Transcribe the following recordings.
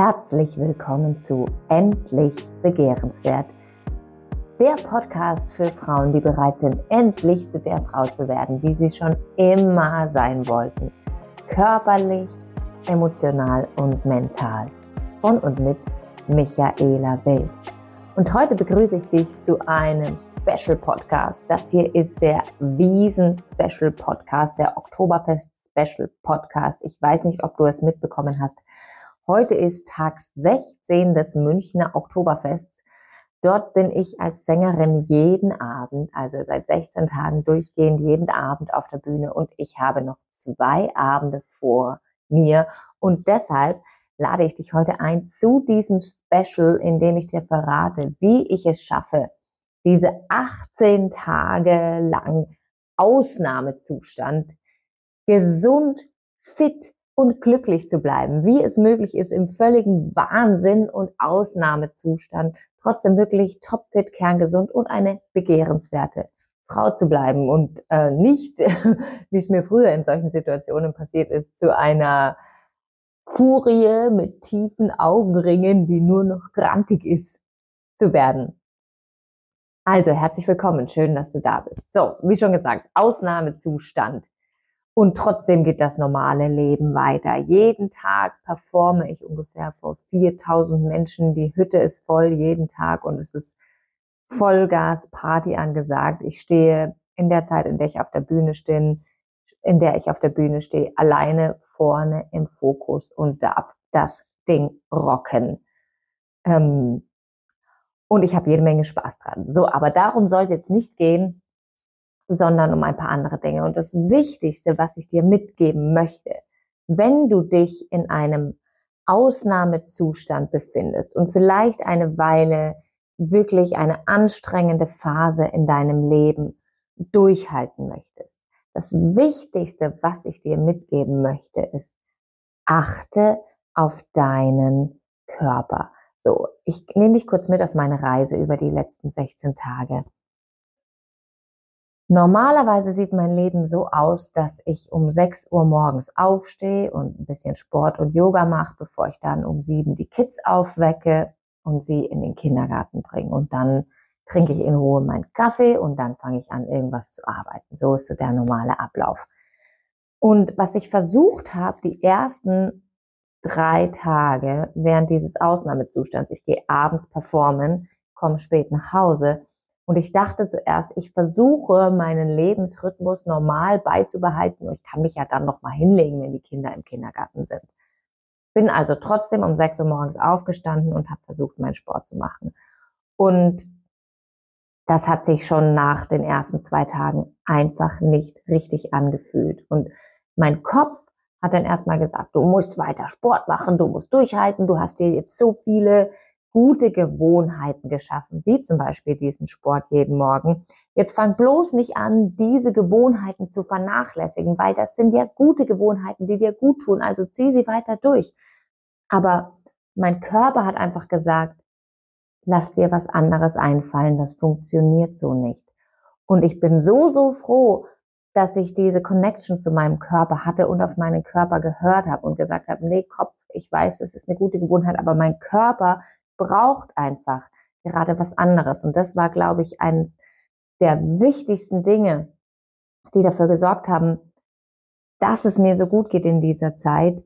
Herzlich willkommen zu Endlich Begehrenswert, der Podcast für Frauen, die bereit sind, endlich zu der Frau zu werden, die sie schon immer sein wollten. Körperlich, emotional und mental. Von und mit Michaela Wild. Und heute begrüße ich dich zu einem Special Podcast. Das hier ist der Wiesen Special Podcast, der Oktoberfest Special Podcast. Ich weiß nicht, ob du es mitbekommen hast. Heute ist Tag 16 des Münchner Oktoberfests. Dort bin ich als Sängerin jeden Abend, also seit 16 Tagen durchgehend jeden Abend auf der Bühne und ich habe noch zwei Abende vor mir und deshalb lade ich dich heute ein zu diesem Special, in dem ich dir verrate, wie ich es schaffe, diese 18 Tage lang Ausnahmezustand gesund, fit und glücklich zu bleiben, wie es möglich ist, im völligen Wahnsinn und Ausnahmezustand trotzdem wirklich topfit, kerngesund und eine begehrenswerte Frau zu bleiben und äh, nicht, wie es mir früher in solchen Situationen passiert ist, zu einer Furie mit tiefen Augenringen, die nur noch grantig ist, zu werden. Also herzlich willkommen, schön, dass du da bist. So, wie schon gesagt, Ausnahmezustand. Und trotzdem geht das normale Leben weiter. Jeden Tag performe ich ungefähr vor 4000 Menschen. Die Hütte ist voll jeden Tag und es ist Vollgas Party angesagt. Ich stehe in der Zeit, in der ich auf der Bühne stehe, in der ich auf der Bühne stehe, alleine vorne im Fokus und darf das Ding rocken. Ähm, und ich habe jede Menge Spaß dran. So, aber darum soll es jetzt nicht gehen sondern um ein paar andere Dinge. Und das Wichtigste, was ich dir mitgeben möchte, wenn du dich in einem Ausnahmezustand befindest und vielleicht eine Weile wirklich eine anstrengende Phase in deinem Leben durchhalten möchtest. Das Wichtigste, was ich dir mitgeben möchte, ist, achte auf deinen Körper. So, ich nehme dich kurz mit auf meine Reise über die letzten 16 Tage. Normalerweise sieht mein Leben so aus, dass ich um 6 Uhr morgens aufstehe und ein bisschen Sport und Yoga mache, bevor ich dann um 7 die Kids aufwecke und sie in den Kindergarten bringe. Und dann trinke ich in Ruhe meinen Kaffee und dann fange ich an, irgendwas zu arbeiten. So ist so der normale Ablauf. Und was ich versucht habe, die ersten drei Tage während dieses Ausnahmezustands, ich gehe abends performen, komme spät nach Hause, und ich dachte zuerst, ich versuche meinen Lebensrhythmus normal beizubehalten und ich kann mich ja dann noch mal hinlegen, wenn die Kinder im Kindergarten sind. Bin also trotzdem um 6 Uhr morgens aufgestanden und habe versucht, meinen Sport zu machen. Und das hat sich schon nach den ersten zwei Tagen einfach nicht richtig angefühlt. Und mein Kopf hat dann erstmal gesagt, du musst weiter Sport machen, du musst durchhalten, du hast dir jetzt so viele gute Gewohnheiten geschaffen, wie zum Beispiel diesen Sport jeden Morgen. Jetzt fang bloß nicht an, diese Gewohnheiten zu vernachlässigen, weil das sind ja gute Gewohnheiten, die dir gut tun. Also zieh sie weiter durch. Aber mein Körper hat einfach gesagt, lass dir was anderes einfallen, das funktioniert so nicht. Und ich bin so, so froh, dass ich diese Connection zu meinem Körper hatte und auf meinen Körper gehört habe und gesagt habe, nee, Kopf, ich weiß, es ist eine gute Gewohnheit, aber mein Körper braucht einfach gerade was anderes. Und das war, glaube ich, eines der wichtigsten Dinge, die dafür gesorgt haben, dass es mir so gut geht in dieser Zeit,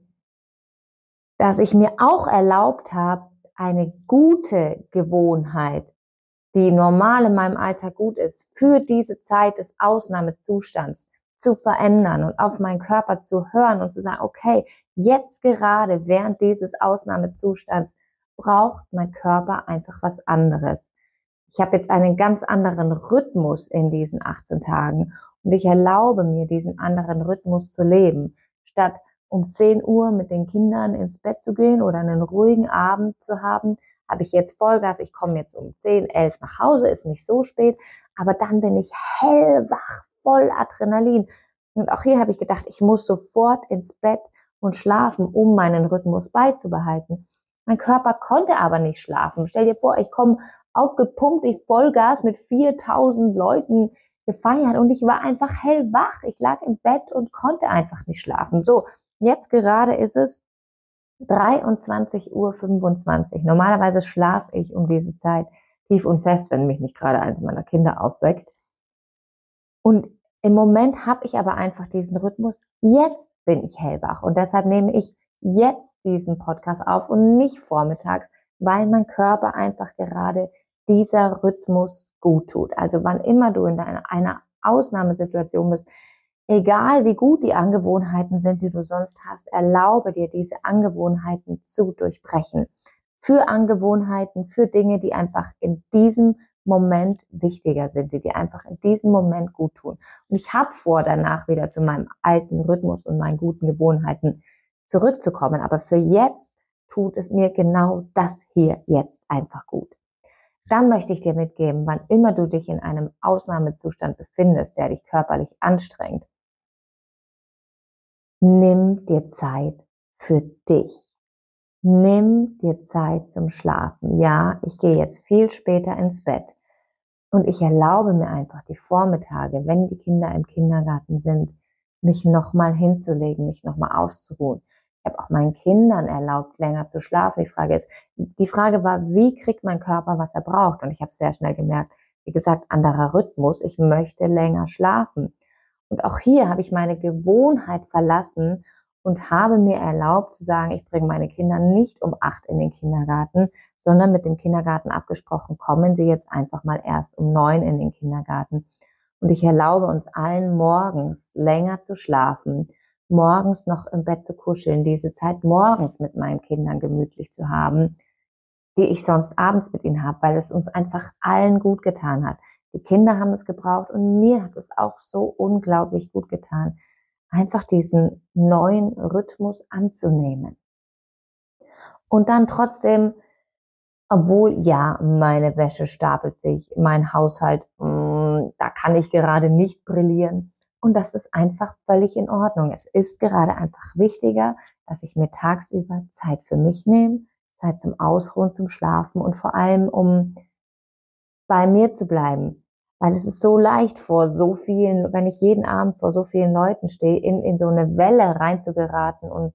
dass ich mir auch erlaubt habe, eine gute Gewohnheit, die normal in meinem Alltag gut ist, für diese Zeit des Ausnahmezustands zu verändern und auf meinen Körper zu hören und zu sagen, okay, jetzt gerade während dieses Ausnahmezustands braucht mein Körper einfach was anderes. Ich habe jetzt einen ganz anderen Rhythmus in diesen 18 Tagen und ich erlaube mir, diesen anderen Rhythmus zu leben. Statt um 10 Uhr mit den Kindern ins Bett zu gehen oder einen ruhigen Abend zu haben, habe ich jetzt Vollgas. Ich komme jetzt um 10, 11 nach Hause, ist nicht so spät, aber dann bin ich hellwach, voll Adrenalin. Und auch hier habe ich gedacht, ich muss sofort ins Bett und schlafen, um meinen Rhythmus beizubehalten. Mein Körper konnte aber nicht schlafen. Stell dir vor, ich komme aufgepumpt, ich Vollgas mit 4000 Leuten gefeiert und ich war einfach hellwach. Ich lag im Bett und konnte einfach nicht schlafen. So, jetzt gerade ist es 23.25 Uhr. Normalerweise schlafe ich um diese Zeit tief und fest, wenn mich nicht gerade eines meiner Kinder aufweckt. Und im Moment habe ich aber einfach diesen Rhythmus. Jetzt bin ich hellwach und deshalb nehme ich jetzt diesen Podcast auf und nicht vormittags, weil mein Körper einfach gerade dieser Rhythmus gut tut. Also wann immer du in einer Ausnahmesituation bist, egal wie gut die Angewohnheiten sind, die du sonst hast, erlaube dir diese Angewohnheiten zu durchbrechen. Für Angewohnheiten, für Dinge, die einfach in diesem Moment wichtiger sind, die dir einfach in diesem Moment gut tun. Und ich habe vor, danach wieder zu meinem alten Rhythmus und meinen guten Gewohnheiten zurückzukommen. Aber für jetzt tut es mir genau das hier jetzt einfach gut. Dann möchte ich dir mitgeben, wann immer du dich in einem Ausnahmezustand befindest, der dich körperlich anstrengt, nimm dir Zeit für dich. Nimm dir Zeit zum Schlafen. Ja, ich gehe jetzt viel später ins Bett. Und ich erlaube mir einfach die Vormittage, wenn die Kinder im Kindergarten sind, mich nochmal hinzulegen, mich nochmal auszuruhen. Ich habe auch meinen Kindern erlaubt, länger zu schlafen. Die Frage ist, die Frage war, wie kriegt mein Körper, was er braucht? Und ich habe sehr schnell gemerkt, wie gesagt, anderer Rhythmus. Ich möchte länger schlafen. Und auch hier habe ich meine Gewohnheit verlassen und habe mir erlaubt zu sagen, ich bringe meine Kinder nicht um acht in den Kindergarten, sondern mit dem Kindergarten abgesprochen, kommen sie jetzt einfach mal erst um neun in den Kindergarten. Und ich erlaube uns allen morgens länger zu schlafen, morgens noch im Bett zu kuscheln, diese Zeit morgens mit meinen Kindern gemütlich zu haben, die ich sonst abends mit ihnen habe, weil es uns einfach allen gut getan hat. Die Kinder haben es gebraucht und mir hat es auch so unglaublich gut getan einfach diesen neuen Rhythmus anzunehmen. Und dann trotzdem, obwohl ja, meine Wäsche stapelt sich, mein Haushalt, mh, mm, kann ich gerade nicht brillieren. Und das ist einfach völlig in Ordnung. Es ist gerade einfach wichtiger, dass ich mir tagsüber Zeit für mich nehme, Zeit zum Ausruhen, zum Schlafen und vor allem, um bei mir zu bleiben, weil es ist so leicht vor so vielen, wenn ich jeden Abend vor so vielen Leuten stehe, in, in so eine Welle reinzugeraten und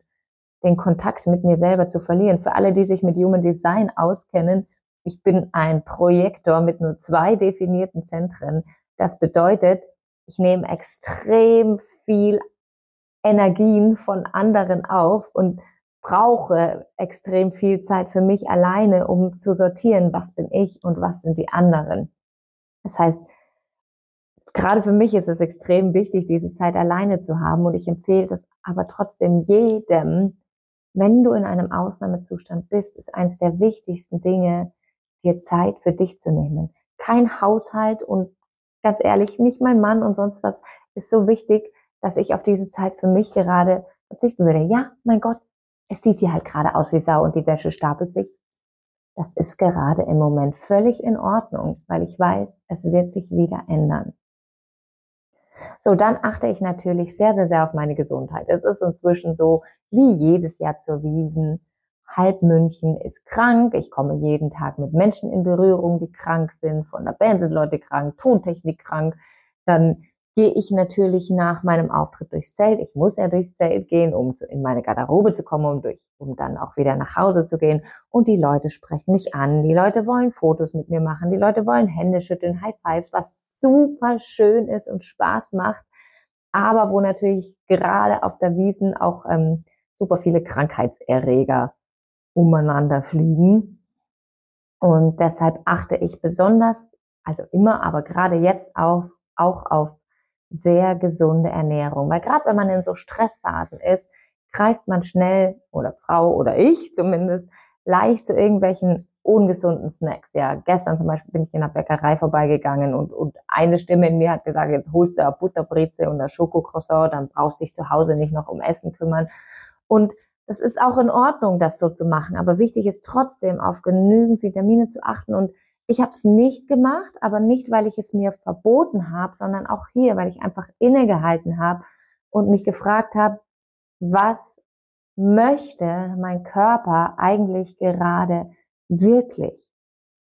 den Kontakt mit mir selber zu verlieren. Für alle, die sich mit Human Design auskennen, ich bin ein Projektor mit nur zwei definierten Zentren. Das bedeutet, ich nehme extrem viel Energien von anderen auf und brauche extrem viel Zeit für mich alleine, um zu sortieren, was bin ich und was sind die anderen. Das heißt, gerade für mich ist es extrem wichtig, diese Zeit alleine zu haben. Und ich empfehle das aber trotzdem jedem, wenn du in einem Ausnahmezustand bist, ist eines der wichtigsten Dinge, dir Zeit für dich zu nehmen. Kein Haushalt und ganz ehrlich, nicht mein Mann und sonst was ist so wichtig, dass ich auf diese Zeit für mich gerade verzichten würde. Ja, mein Gott, es sieht hier halt gerade aus wie Sau und die Wäsche stapelt sich. Das ist gerade im Moment völlig in Ordnung, weil ich weiß, es wird sich wieder ändern. So, dann achte ich natürlich sehr, sehr, sehr auf meine Gesundheit. Es ist inzwischen so, wie jedes Jahr zur Wiesen. Halb München ist krank. Ich komme jeden Tag mit Menschen in Berührung, die krank sind. Von der Band sind Leute krank, Tontechnik krank. Dann gehe ich natürlich nach meinem Auftritt durchs Zelt. Ich muss ja durchs Zelt gehen, um in meine Garderobe zu kommen, um, durch, um dann auch wieder nach Hause zu gehen. Und die Leute sprechen mich an. Die Leute wollen Fotos mit mir machen. Die Leute wollen Hände schütteln, High Fives, was super schön ist und Spaß macht. Aber wo natürlich gerade auf der Wiesen auch ähm, super viele Krankheitserreger umeinander fliegen. Und deshalb achte ich besonders, also immer, aber gerade jetzt auf, auch auf sehr gesunde Ernährung. Weil gerade wenn man in so Stressphasen ist, greift man schnell, oder Frau oder ich zumindest, leicht zu irgendwelchen ungesunden Snacks. Ja, gestern zum Beispiel bin ich in der Bäckerei vorbeigegangen und, und eine Stimme in mir hat gesagt, jetzt holst du eine Butterbreze und ein Schokocroissant, dann brauchst du dich zu Hause nicht noch um Essen kümmern. Und es ist auch in Ordnung, das so zu machen. Aber wichtig ist trotzdem, auf genügend Vitamine zu achten und ich habe es nicht gemacht, aber nicht, weil ich es mir verboten habe, sondern auch hier, weil ich einfach innegehalten habe und mich gefragt habe, was möchte mein Körper eigentlich gerade wirklich?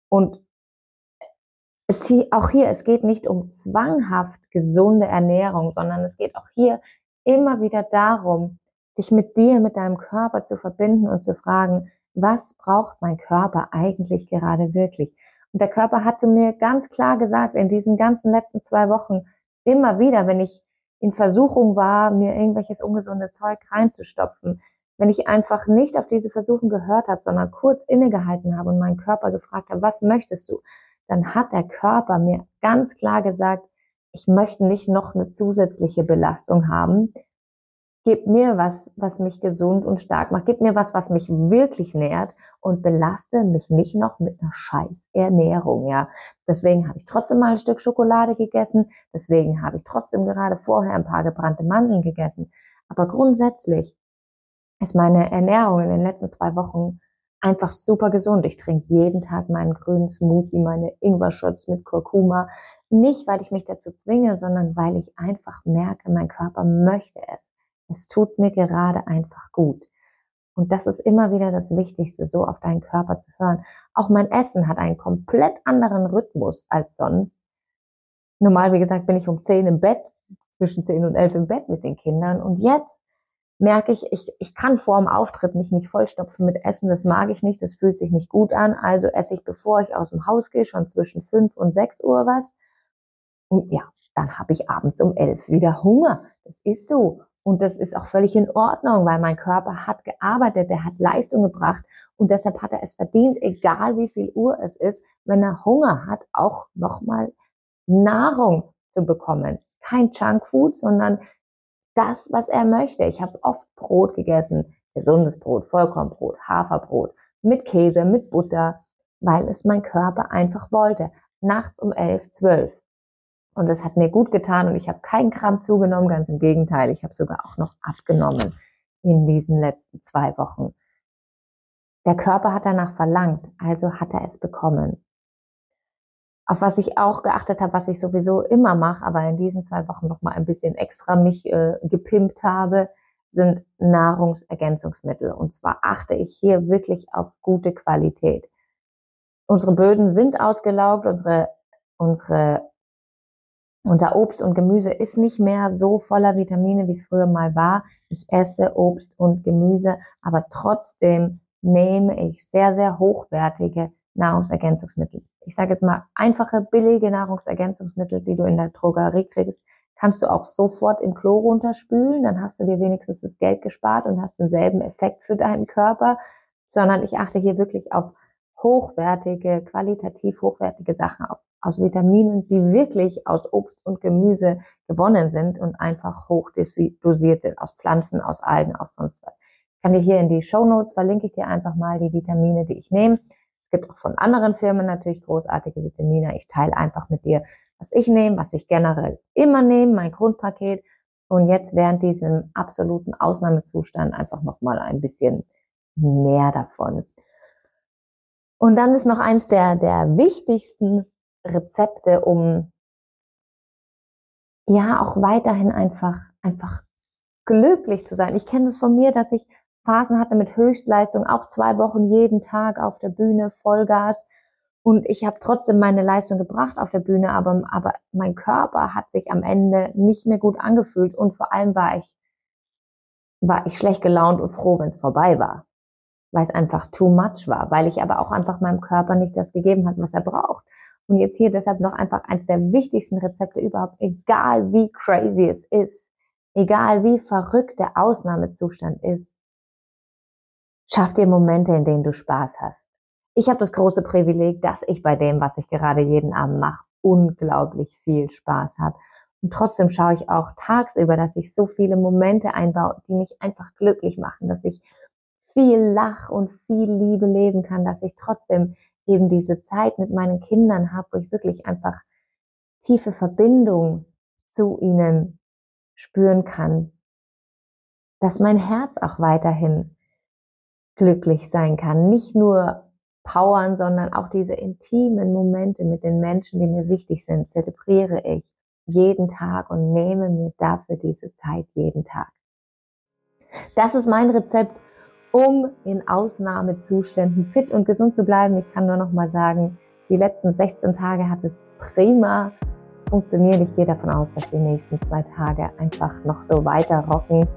Und es auch hier, es geht nicht um zwanghaft gesunde Ernährung, sondern es geht auch hier immer wieder darum, dich mit dir, mit deinem Körper zu verbinden und zu fragen, was braucht mein Körper eigentlich gerade wirklich? Und der Körper hatte mir ganz klar gesagt, in diesen ganzen letzten zwei Wochen, immer wieder, wenn ich in Versuchung war, mir irgendwelches ungesunde Zeug reinzustopfen, wenn ich einfach nicht auf diese Versuchung gehört habe, sondern kurz innegehalten habe und meinen Körper gefragt habe, was möchtest du? Dann hat der Körper mir ganz klar gesagt, ich möchte nicht noch eine zusätzliche Belastung haben. Gib mir was, was mich gesund und stark macht. Gib mir was, was mich wirklich nährt und belaste mich nicht noch mit einer scheiß Ernährung, ja. Deswegen habe ich trotzdem mal ein Stück Schokolade gegessen. Deswegen habe ich trotzdem gerade vorher ein paar gebrannte Mandeln gegessen. Aber grundsätzlich ist meine Ernährung in den letzten zwei Wochen einfach super gesund. Ich trinke jeden Tag meinen grünen Smoothie, meine Ingwer-Shots mit Kurkuma. Nicht, weil ich mich dazu zwinge, sondern weil ich einfach merke, mein Körper möchte es. Es tut mir gerade einfach gut. Und das ist immer wieder das Wichtigste, so auf deinen Körper zu hören. Auch mein Essen hat einen komplett anderen Rhythmus als sonst. Normal, wie gesagt, bin ich um 10 im Bett, zwischen 10 und 11 im Bett mit den Kindern. Und jetzt merke ich, ich, ich kann vor dem Auftritt nicht mich vollstopfen mit Essen, das mag ich nicht, das fühlt sich nicht gut an, also esse ich, bevor ich aus dem Haus gehe, schon zwischen fünf und sechs Uhr was. Und ja, dann habe ich abends um elf wieder Hunger. Das ist so. Und das ist auch völlig in Ordnung, weil mein Körper hat gearbeitet, der hat Leistung gebracht und deshalb hat er es verdient, egal wie viel Uhr es ist, wenn er Hunger hat, auch nochmal Nahrung zu bekommen. Kein Junkfood, sondern das, was er möchte. Ich habe oft Brot gegessen, gesundes Brot, Vollkornbrot, Haferbrot, mit Käse, mit Butter, weil es mein Körper einfach wollte. Nachts um elf, zwölf. Und das hat mir gut getan und ich habe keinen Gramm zugenommen, ganz im Gegenteil, ich habe sogar auch noch abgenommen in diesen letzten zwei Wochen. Der Körper hat danach verlangt, also hat er es bekommen. Auf was ich auch geachtet habe, was ich sowieso immer mache, aber in diesen zwei Wochen noch mal ein bisschen extra mich äh, gepimpt habe, sind Nahrungsergänzungsmittel. Und zwar achte ich hier wirklich auf gute Qualität. Unsere Böden sind ausgelaugt, unsere, unsere, unser Obst und Gemüse ist nicht mehr so voller Vitamine, wie es früher mal war. Ich esse Obst und Gemüse, aber trotzdem nehme ich sehr, sehr hochwertige Nahrungsergänzungsmittel. Ich sage jetzt mal einfache, billige Nahrungsergänzungsmittel, die du in der Drogerie kriegst, kannst du auch sofort im Klo runterspülen. Dann hast du dir wenigstens das Geld gespart und hast denselben Effekt für deinen Körper. Sondern ich achte hier wirklich auf hochwertige, qualitativ hochwertige Sachen auf, aus Vitaminen, die wirklich aus Obst und Gemüse gewonnen sind und einfach hoch dosiert sind, aus Pflanzen, aus Algen, aus sonst was. Kann dir hier in die Show Notes verlinke ich dir einfach mal die Vitamine, die ich nehme. Es gibt auch von anderen Firmen natürlich großartige Vitamine. Ich teile einfach mit dir, was ich nehme, was ich generell immer nehme, mein Grundpaket. Und jetzt während diesem absoluten Ausnahmezustand einfach nochmal ein bisschen mehr davon. Und dann ist noch eins der, der wichtigsten Rezepte, um ja auch weiterhin einfach, einfach glücklich zu sein. Ich kenne das von mir, dass ich Phasen hatte mit Höchstleistung, auch zwei Wochen jeden Tag auf der Bühne, Vollgas. Und ich habe trotzdem meine Leistung gebracht auf der Bühne, aber, aber mein Körper hat sich am Ende nicht mehr gut angefühlt und vor allem war ich, war ich schlecht gelaunt und froh, wenn es vorbei war. Weil es einfach too much war, weil ich aber auch einfach meinem Körper nicht das gegeben hat, was er braucht. Und jetzt hier deshalb noch einfach eines der wichtigsten Rezepte überhaupt, egal wie crazy es ist, egal wie verrückt der Ausnahmezustand ist, Schaff dir Momente, in denen du Spaß hast. Ich habe das große Privileg, dass ich bei dem, was ich gerade jeden Abend mache, unglaublich viel Spaß habe. Und trotzdem schaue ich auch tagsüber, dass ich so viele Momente einbaue, die mich einfach glücklich machen, dass ich viel Lach und viel Liebe leben kann, dass ich trotzdem eben diese Zeit mit meinen Kindern habe, wo ich wirklich einfach tiefe Verbindung zu ihnen spüren kann, dass mein Herz auch weiterhin glücklich sein kann. Nicht nur powern, sondern auch diese intimen Momente mit den Menschen, die mir wichtig sind, zelebriere ich jeden Tag und nehme mir dafür diese Zeit jeden Tag. Das ist mein Rezept, um in Ausnahmezuständen fit und gesund zu bleiben. Ich kann nur noch mal sagen, die letzten 16 Tage hat es prima funktioniert. Ich gehe davon aus, dass die nächsten zwei Tage einfach noch so weiter rocken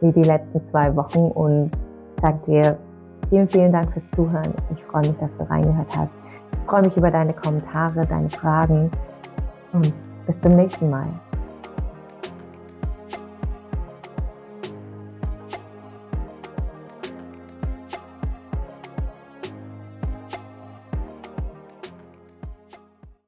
wie die letzten zwei Wochen und sag dir vielen, vielen Dank fürs Zuhören. Ich freue mich, dass du reingehört hast. Ich freue mich über deine Kommentare, deine Fragen und bis zum nächsten Mal.